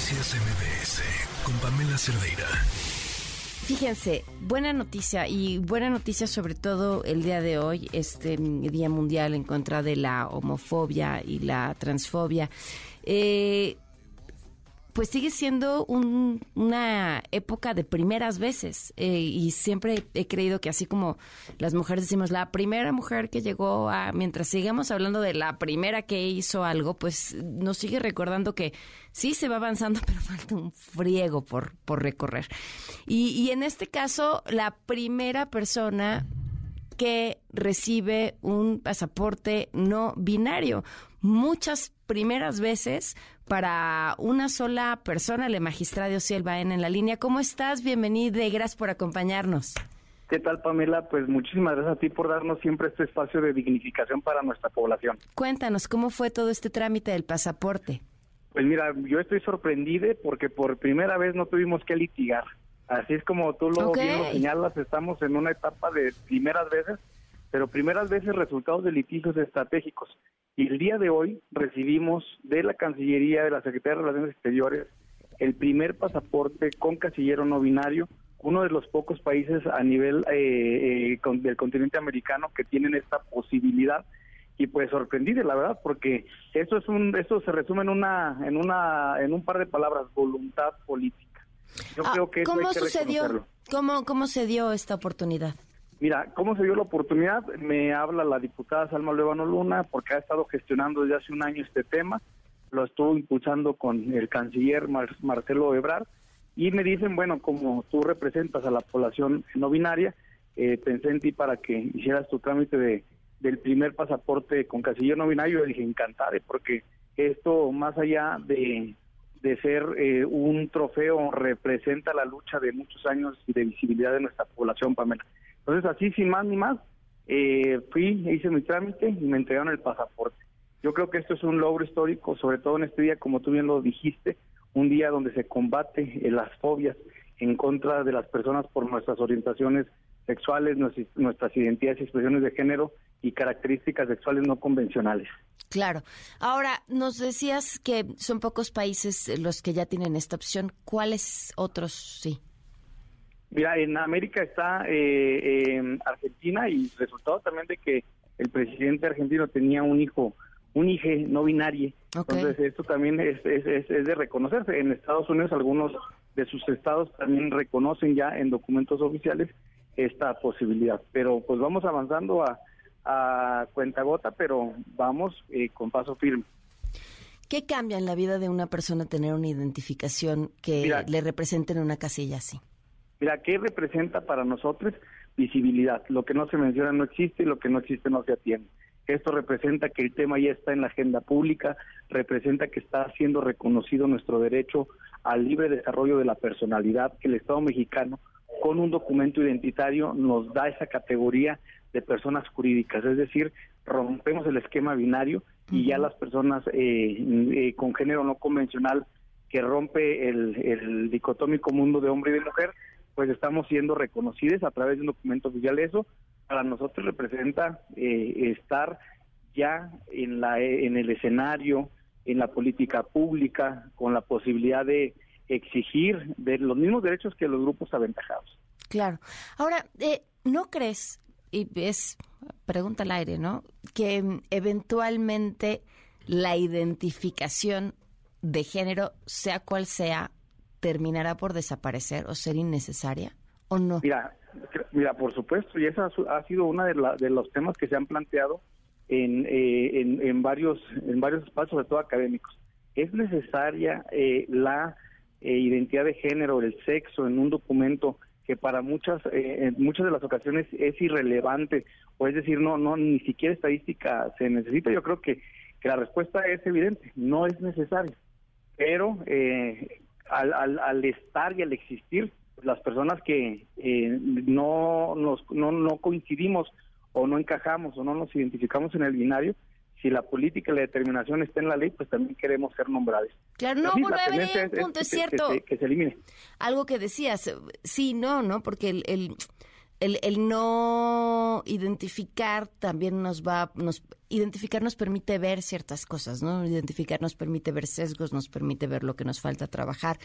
Noticias MBS con Pamela Cerdeira. Fíjense, buena noticia y buena noticia sobre todo el día de hoy, este Día Mundial en contra de la homofobia y la transfobia. Eh, pues sigue siendo una época de primeras veces eh, y siempre he creído que así como las mujeres decimos la primera mujer que llegó a, mientras sigamos hablando de la primera que hizo algo, pues nos sigue recordando que sí se va avanzando, pero falta un friego por, por recorrer. Y, y en este caso, la primera persona que recibe un pasaporte no binario. Muchas primeras veces para una sola persona, el magistrado Ociel en la línea. ¿Cómo estás? Bienvenida y gracias por acompañarnos. ¿Qué tal, Pamela? Pues muchísimas gracias a ti por darnos siempre este espacio de dignificación para nuestra población. Cuéntanos, ¿cómo fue todo este trámite del pasaporte? Pues mira, yo estoy sorprendida porque por primera vez no tuvimos que litigar. Así es como tú lo, bien lo señalas, estamos en una etapa de primeras veces, pero primeras veces resultados de litigios estratégicos. Y el día de hoy recibimos de la Cancillería, de la Secretaría de Relaciones Exteriores, el primer pasaporte con casillero no binario, uno de los pocos países a nivel eh, eh, del continente americano que tienen esta posibilidad. Y pues sorprendido la verdad porque eso es un eso se resume en una en una en un par de palabras voluntad política. Yo ah, creo que cómo sucedió cómo cómo se dio esta oportunidad Mira, ¿cómo se dio la oportunidad? Me habla la diputada Salma Levano Luna porque ha estado gestionando desde hace un año este tema, lo estuvo impulsando con el canciller Marcelo Ebrard y me dicen, bueno, como tú representas a la población no binaria, eh, pensé en ti para que hicieras tu trámite de del primer pasaporte con canciller no binario, yo dije, encantada, porque esto más allá de, de ser eh, un trofeo representa la lucha de muchos años y de visibilidad de nuestra población, Pamela. Entonces, así, sin más ni más, eh, fui, hice mi trámite y me entregaron el pasaporte. Yo creo que esto es un logro histórico, sobre todo en este día, como tú bien lo dijiste, un día donde se combate eh, las fobias en contra de las personas por nuestras orientaciones sexuales, nuestras identidades y expresiones de género y características sexuales no convencionales. Claro. Ahora, nos decías que son pocos países los que ya tienen esta opción. ¿Cuáles otros sí? Mira, en América está eh, Argentina y resultado también de que el presidente argentino tenía un hijo, un hijo no binario. Entonces, esto también es, es, es, de reconocerse. En Estados Unidos, algunos de sus estados también reconocen ya en documentos oficiales esta posibilidad. Pero pues vamos avanzando a, a cuentagota, pero vamos eh, con paso firme. ¿Qué cambia en la vida de una persona tener una identificación que le represente en una casilla así? Mira, ¿qué representa para nosotros? Visibilidad. Lo que no se menciona no existe y lo que no existe no se atiende. Esto representa que el tema ya está en la agenda pública, representa que está siendo reconocido nuestro derecho al libre desarrollo de la personalidad, que el Estado mexicano con un documento identitario nos da esa categoría de personas jurídicas, es decir, rompemos el esquema binario y ya las personas eh, eh, con género no convencional que rompe el, el dicotómico mundo de hombre y de mujer, pues estamos siendo reconocidos a través de un documento oficial. Eso para nosotros representa eh, estar ya en, la, en el escenario, en la política pública, con la posibilidad de exigir de los mismos derechos que los grupos aventajados. Claro. Ahora, eh, ¿no crees, y es pregunta al aire, ¿no? Que eventualmente la identificación de género, sea cual sea, terminará por desaparecer o ser innecesaria o no? Mira, mira por supuesto, y esa ha sido uno de, de los temas que se han planteado en, eh, en, varios en varios espacios, sobre todo académicos. Es necesaria eh, la eh, identidad de género, el sexo en un documento que para muchas en muchas de las ocasiones es irrelevante o es decir no no ni siquiera estadística se necesita yo creo que, que la respuesta es evidente no es necesario pero eh, al, al, estar y al existir, las personas que eh, no, nos, no, no coincidimos o no encajamos o no nos identificamos en el binario, si la política y la determinación está en la ley, pues también queremos ser nombrados. Claro, no, bueno, a ver, punto, es, cierto. Que, se elimine. Algo que decías, sí, no, ¿no? Porque el, el, el, el, no identificar también nos va, nos identificar nos permite ver ciertas cosas, ¿no? Identificar nos permite ver sesgos, nos permite ver lo que nos falta trabajar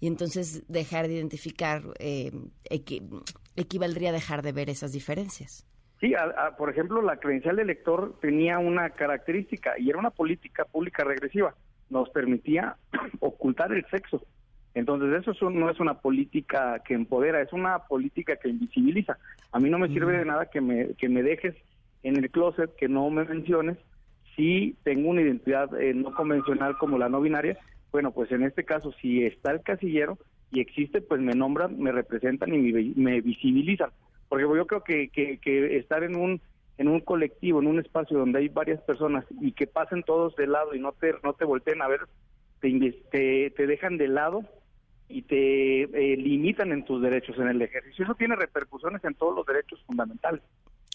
y entonces dejar de identificar eh, equivaldría a dejar de ver esas diferencias. Sí, por ejemplo, la credencial de elector tenía una característica y era una política pública regresiva. Nos permitía ocultar el sexo. Entonces, eso no es una política que empodera, es una política que invisibiliza. A mí no me sirve de nada que me, que me dejes en el closet, que no me menciones, si tengo una identidad eh, no convencional como la no binaria. Bueno, pues en este caso, si está el casillero y existe, pues me nombran, me representan y me, visibilizan porque yo creo que, que, estar en un en un colectivo, en un espacio donde hay varias personas y que pasen todos de lado y no te no te volteen a ver, te, te, dejan de lado y te eh, limitan en tus derechos en el ejercicio. Eso tiene repercusiones en todos los derechos fundamentales.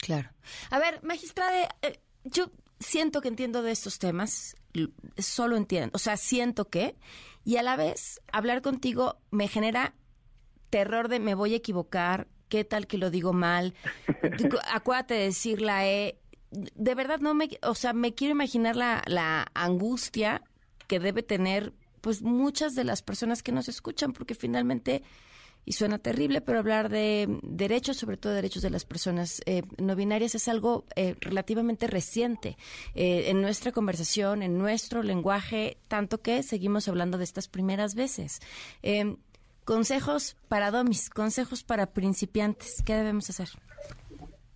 Claro. A ver, magistrada, eh, yo siento que entiendo de estos temas, solo entiendo, o sea, siento que, y a la vez hablar contigo me genera terror de me voy a equivocar, ¿qué tal que lo digo mal? Acuérdate de decir la E. De verdad no me, o sea, me quiero imaginar la, la angustia que debe tener pues muchas de las personas que nos escuchan, porque finalmente, y suena terrible, pero hablar de derechos, sobre todo derechos de las personas eh, no binarias, es algo eh, relativamente reciente eh, en nuestra conversación, en nuestro lenguaje, tanto que seguimos hablando de estas primeras veces. Consejos para domis, consejos para principiantes, ¿qué debemos hacer?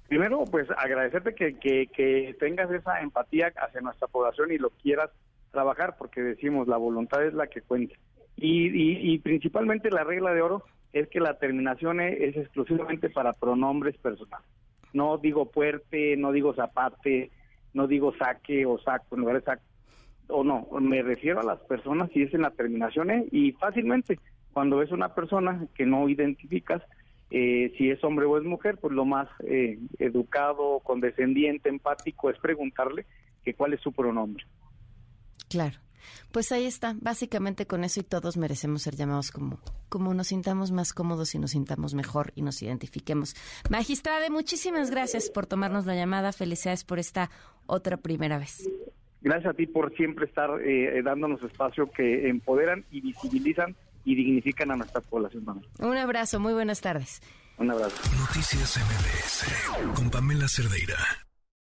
Primero, pues agradecerte que, que, tengas esa empatía hacia nuestra población y lo quieras trabajar, porque decimos, la voluntad es la que cuenta. Y, y, principalmente la regla de oro es que la terminación es, exclusivamente para pronombres personales. No digo puerte, no digo zapate, no digo saque o saco, en lugar saco, o no, me refiero a las personas si es en la terminación ¿eh? y fácilmente cuando es una persona que no identificas, eh, si es hombre o es mujer, pues lo más eh, educado, condescendiente, empático es preguntarle que cuál es su pronombre. Claro. Pues ahí está, básicamente con eso y todos merecemos ser llamados como, como nos sintamos más cómodos y nos sintamos mejor y nos identifiquemos. Magistrade, muchísimas gracias por tomarnos la llamada, felicidades por esta otra primera vez. Gracias a ti por siempre estar eh, dándonos espacio que empoderan y visibilizan y dignifican a nuestra población. Un abrazo, muy buenas tardes. Un abrazo. Noticias MBS con Pamela Cerdeira.